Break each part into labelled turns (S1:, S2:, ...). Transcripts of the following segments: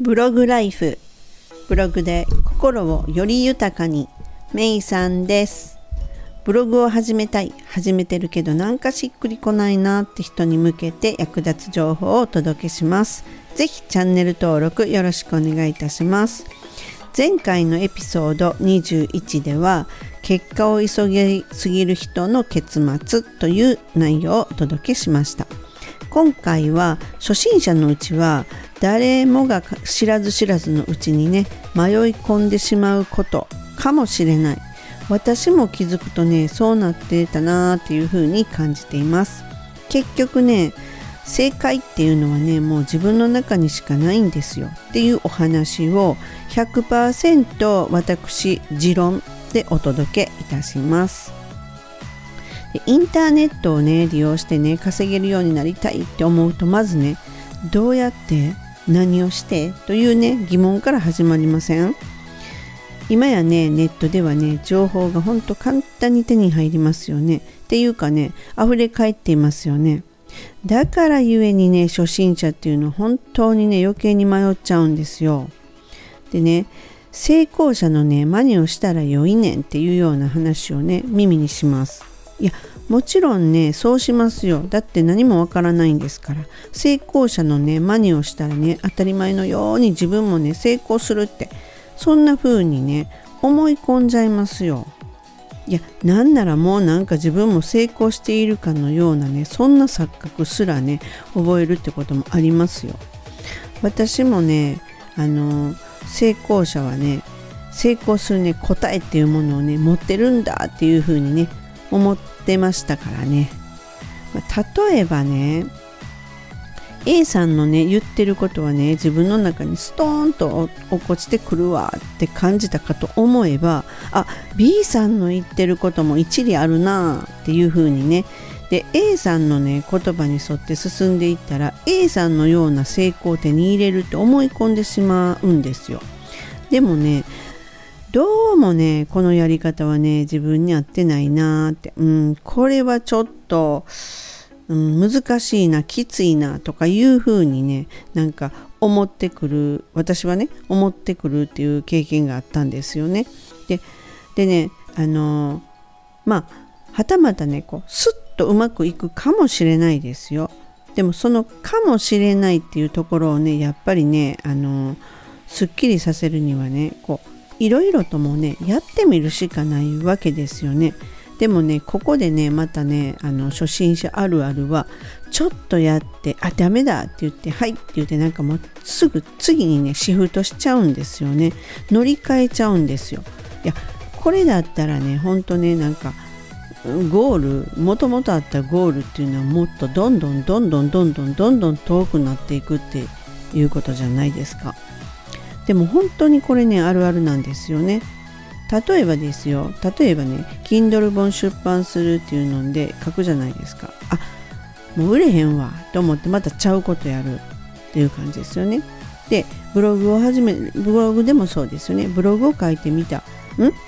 S1: ブログライフ。ブログで心をより豊かに。メイさんです。ブログを始めたい。始めてるけどなんかしっくりこないなって人に向けて役立つ情報をお届けします。ぜひチャンネル登録よろしくお願いいたします。前回のエピソード21では結果を急ぎすぎる人の結末という内容をお届けしました。今回は初心者のうちは誰もが知らず知らずのうちにね迷い込んでしまうことかもしれない。私も気づくとねそうなってたなーっていう風に感じています。結局ね正解っていうのはねもう自分の中にしかないんですよ。っていうお話を100%私持論でお届けいたします。でインターネットをね利用してね稼げるようになりたいって思うとまずねどうやって何をして？というね疑問から始まりません。今やねネットではね情報がほんと簡単に手に入りますよね。っていうかね溢れ返っていますよね。だからゆえにね初心者っていうのは本当にね余計に迷っちゃうんですよ。でね成功者のね真似をしたら良いねんっていうような話をね耳にします。いやもちろんねそうしますよ。だって何もわからないんですから。成功者のね真似をしたらね当たり前のように自分もね成功するって。そんな風にね思い込んじゃいますよ。いやなんならもうなんか自分も成功しているかのようなねそんな錯覚すらね覚えるってこともありますよ。私もねあの成功者はね成功するね答えっていうものをね持ってるんだっていう風にね思ってましたからね、ま、例えばね A さんのね言ってることはね自分の中にストーンと落っこちてくるわって感じたかと思えばあ B さんの言ってることも一理あるなっていう風にね。で A さんのね言葉に沿って進んでいったら A さんのような成功を手に入れるって思い込んでしまうんですよ。でもねどうもねこのやり方はね自分に合ってないなーってうんこれはちょっと、うん、難しいなきついなとかいうふうにねなんか思ってくる私はね思ってくるっていう経験があったんですよね。ででねあのまあはたまたねこうスッとうまくいくかもしれないですよ。でもそのかもしれないっていうところをねやっぱりねあのすっきりさせるにはねこういろいろともねやってみるしかないわけですよね。でもねここでねまたねあの初心者あるあるはちょっとやってあダメだって言ってはいって言ってなんかもうすぐ次にねシフトしちゃうんですよね。乗り換えちゃうんですよ。いやこれだったらねほんとねなんかゴールもともとあったゴールっていうのはもっとどんどんどんどんどんどんどんどん遠くなっていくっていうことじゃないですか。でも本当にこれねあるあるなんですよね。例えばですよ。例えばね Kindle 本出版するっていうので書くじゃないですか。あもう売れへんわ。と思ってまたちゃうことやるっていう感じですよね。でブログを始めブログでもそうですよね。ブログを書いてみた。ん？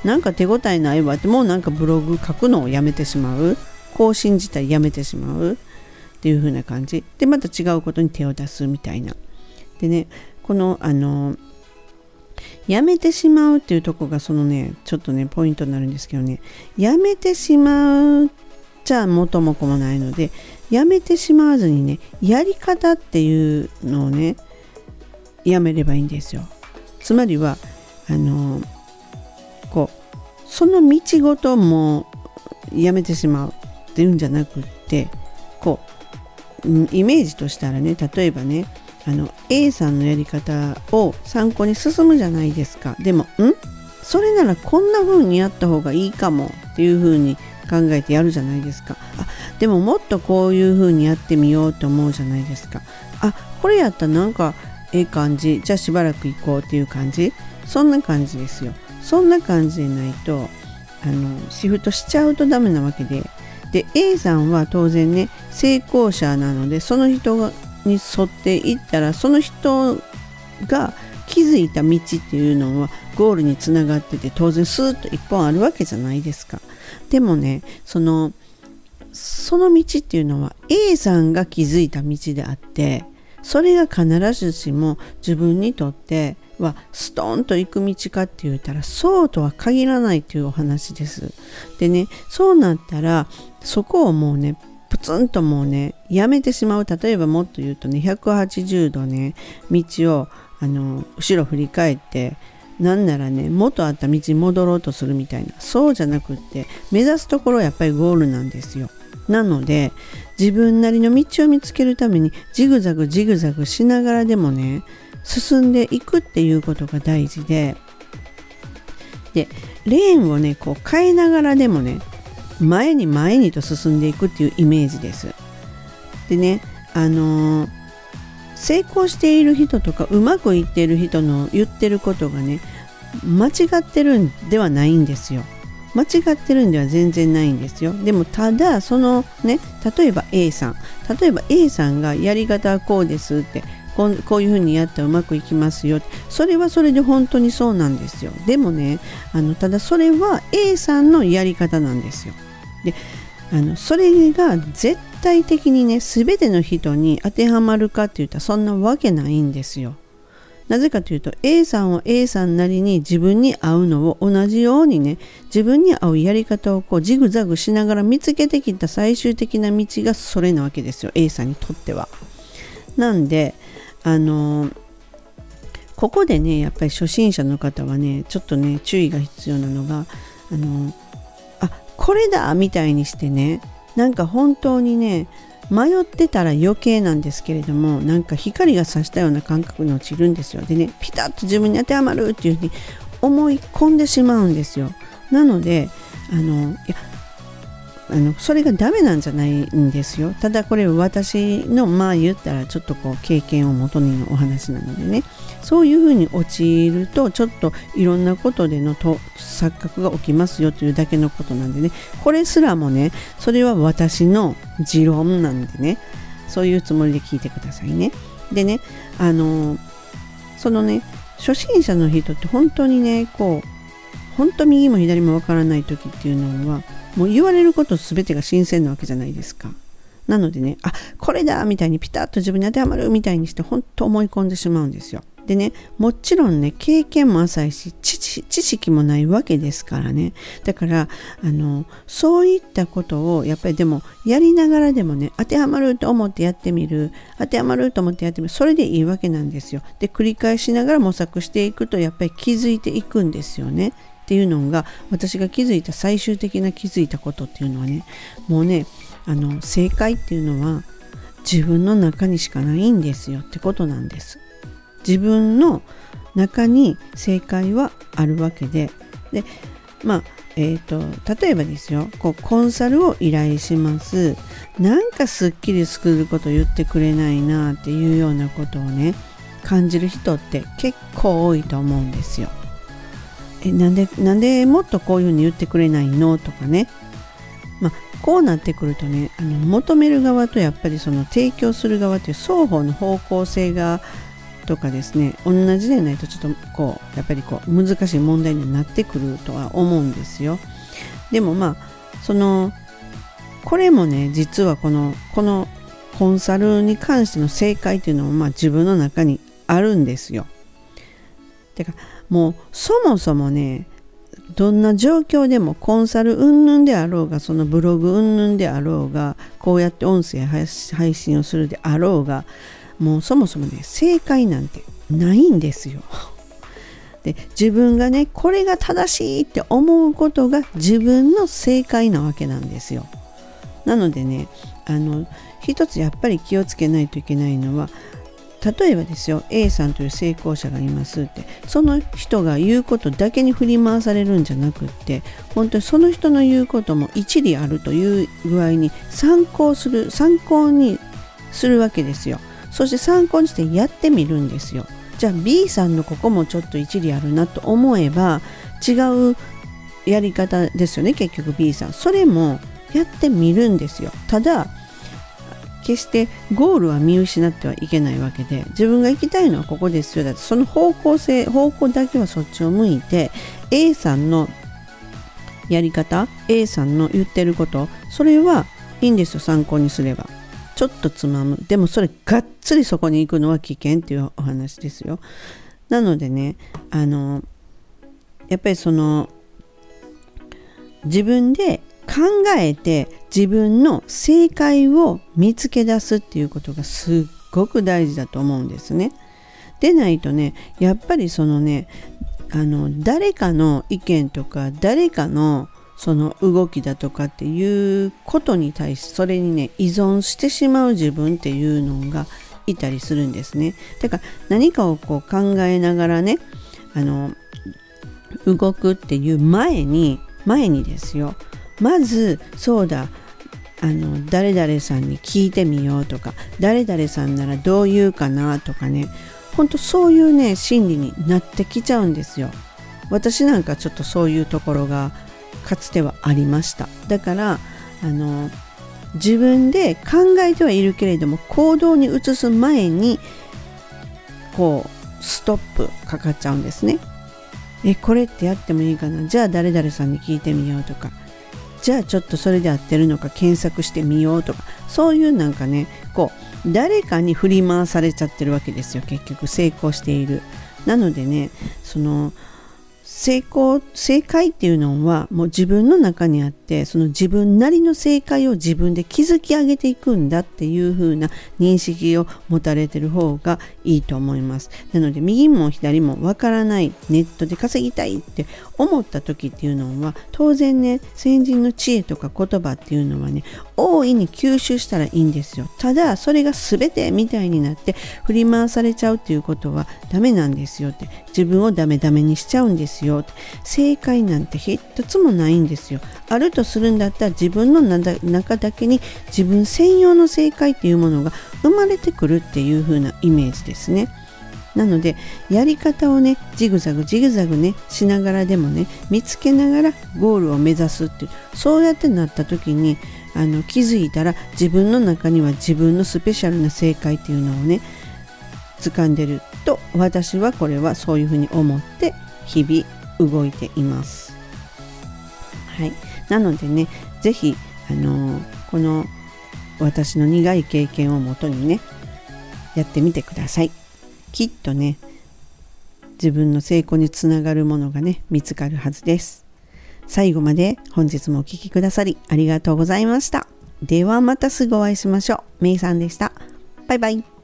S1: なんか手応えないわ。ってもうなんかブログ書くのをやめてしまう。更新自体やめてしまう。っていう風な感じ。でまた違うことに手を出すみたいな。でねこのあのやめてしまうっていうとこがそのねちょっとねポイントになるんですけどね。やめてしまうじゃ元も子もないのでやめてしまわずにねやり方っていうのをねやめればいいんですよ。つまりはあのこうその道ごともやめてしまうっていうんじゃなくってこうイメージとしたらね例えばねあの A さんのやり方を参考に進むじゃないですか。でもん？それならこんな風にやった方がいいかもっていう風に考えてやるじゃないですか。あでももっとこういう風にやってみようと思うじゃないですか。あこれやったらなんかええ感じ。じゃあしばらく行こうっていう感じ？そんな感じですよ。そんな感じでないとあのシフトしちゃうとダメなわけで。で A さんは当然ね成功者なのでその人がに沿っていったらその人が気づいた道っていうのはゴールにつながってて当然スーッと一本あるわけじゃないですか。でもねそのその道っていうのは A さんが気づいた道であってそれが必ずしも自分にとってはストンと行く道かって言ったらそうとは限らないというお話です。でねそうなったらそこをもうねプツンともうねやめてしまう。例えばもっと言うとね180度ね道をあの後ろ振り返ってなんならね元あった道に戻ろうとするみたいな。そうじゃなくって目指すところはやっぱりゴールなんですよ。なので自分なりの道を見つけるためにジグザグジグザグしながらでもね進んでいくっていうことが大事で。でレーンをねこう変えながらでもね前に前にと進んでいくっていうイメージです。でねあのー、成功している人とかうまくいっている人の言ってることがね間違ってるんではないんですよ。間違ってるんでは全然ないんですよ。でもただそのね例えば A さん。例えば A さんがやり方はこうですってこうこういうふうにやったらうまくいきますよ。それはそれで本当にそうなんですよ。でもねあのただそれは A さんのやり方なんですよ。であのそれが絶対的にね全ての人に当てはまるかって言ったらそんなわけないんですよなぜかというと A さんは A さんなりに自分に合うのを同じようにね自分に合うやり方をこうジグザグしながら見つけてきた最終的な道がそれなわけですよ A さんにとっては。なんであのー、ここでねやっぱり初心者の方はねちょっとね注意が必要なのがあのー、これだみたいにしてねなんか本当にね迷ってたら余計なんですけれどもなんか光が差したような感覚に落ちるんですよ。でねピタッと自分に当てはまるっていうふうに思い込んでしまうんですよ。なのであのいやあのそれがダメなんじゃないんですよ。ただこれ私のまあ言ったらちょっとこう経験をもとにのお話なのでね。そういうふうに陥るとちょっといろんなことでのと錯覚が起きますよというだけのことなんでね。これすらもねそれは私の持論なんでね。そういうつもりで聞いてくださいね。でねあのそのね初心者の人って本当にねこう本当右も左もわからない時っていうのはもう言われること全てが新鮮なわけじゃないですか。なのでね、あこれだみたいにピタッと自分に当てはまるみたいにして本当思い込んでしまうんですよ。でね、もちろんね、経験も浅いし、知識もないわけですからね。だから、あの、そういったことを、やっぱりでも、やりながらでもね、当てはまると思ってやってみる、当てはまると思ってやってみる、それでいいわけなんですよ。で、繰り返しながら模索していくと、やっぱり気づいていくんですよね。っていうのが私が気づいた最終的な気づいたことっていうのはねもうねあの正解っていうのは自分の中にしかないんですよってことなんです。自分の中に正解はあるわけで。でまあえーと、例えばですよこうコンサルを依頼します。なんかすっきりすること言ってくれないなっていうようなことをね感じる人って結構多いと思うんですよ。えなんでなんでもっとこういうふうに言ってくれないの？とかね。まあこうなってくるとねあの求める側とやっぱりその提供する側っていう双方の方向性がとかですね同じでないとちょっとこうやっぱりこう難しい問題になってくるとは思うんですよ。でもまあそのこれもね実はこのこのコンサルに関しての正解っていうのもまあ自分の中にあるんですよ。てかもうそもそもねどんな状況でもコンサル云々であろうがそのブログ云々であろうがこうやって音声配信をするであろうがもうそもそもね正解なんてないんですよ。で自分がねこれが正しいって思うことが自分の正解なわけなんですよ。なのでねあの一つやっぱり気をつけないといけないのは例えばですよ A さんという成功者がいますってその人が言うことだけに振り回されるんじゃなくって本当にその人の言うことも一理あるという具合に参考する参考にするわけですよ。そして参考にしてやってみるんですよ。じゃあ B さんのここもちょっと一理あるなと思えば違うやり方ですよね結局 B さん。それもやってみるんですよ。ただ決してゴールは見失ってはいけないわけで自分が行きたいのはここですよだってその方向性方向だけはそっちを向いて A さんのやり方 A さんの言ってることそれはいいんですよ参考にすればちょっとつまむ。でもそれがっつりそこに行くのは危険っていうお話ですよ。なのでねあのやっぱりその自分で考えて自分の正解を見つけ出すっていうことがすっごく大事だと思うんですね。でないとねやっぱりそのねあの誰かの意見とか誰かのその動きだとかっていうことに対しそれにね依存してしまう自分っていうのがいたりするんですね。だから何かをこう考えながらねあの動くっていう前に前にですよまずそうだ。あの誰々さんに聞いてみようとか誰々さんならどう言うかなとかね。ほんとそういうね心理になってきちゃうんですよ。私なんかちょっとそういうところがかつてはありました。だからあの自分で考えてはいるけれども行動に移す前にこうストップかかっちゃうんですね。えこれってやってもいいかな？じゃあ誰々さんに聞いてみようとか。じゃあちょっとそれで合ってるのか検索してみようとかそういうなんかねこう誰かに振り回されちゃってるわけですよ。結局成功している。なのでねその成功正解っていうのはもう自分の中にあっててその自分なりの正解を自分で築き上げていくんだっていう風な認識を持たれてる方がいいと思います。なので右も左もわからないネットで稼ぎたいって思った時っていうのは当然ね先人の知恵とか言葉っていうのはね大いに吸収したらいいんですよ。ただそれが全てみたいになって振り回されちゃうっていうことはダメなんですよって。自分をダメダメにしちゃうんですよって。正解なんて一つもないんですよ。あるとするんだったら自分の中だけに自分専用の正解っていうものが生まれてくるっていう風なイメージですねなのでやり方をねジグザグジグザグねしながらでもね見つけながらゴールを目指すっていうそうやってなった時にあの気づいたら自分の中には自分のスペシャルな正解っていうのをね掴んでると私はこれはそういうふうに思って日々動いています。はい、なのでね是非あのこの私の苦い経験をもとにねやってみてください。きっとね自分の成功につながるものがね見つかるはずです。最後まで本日もお聴きくださりありがとうございました。ではまたすぐお会いしましょう。めいさんでした。バイバイ。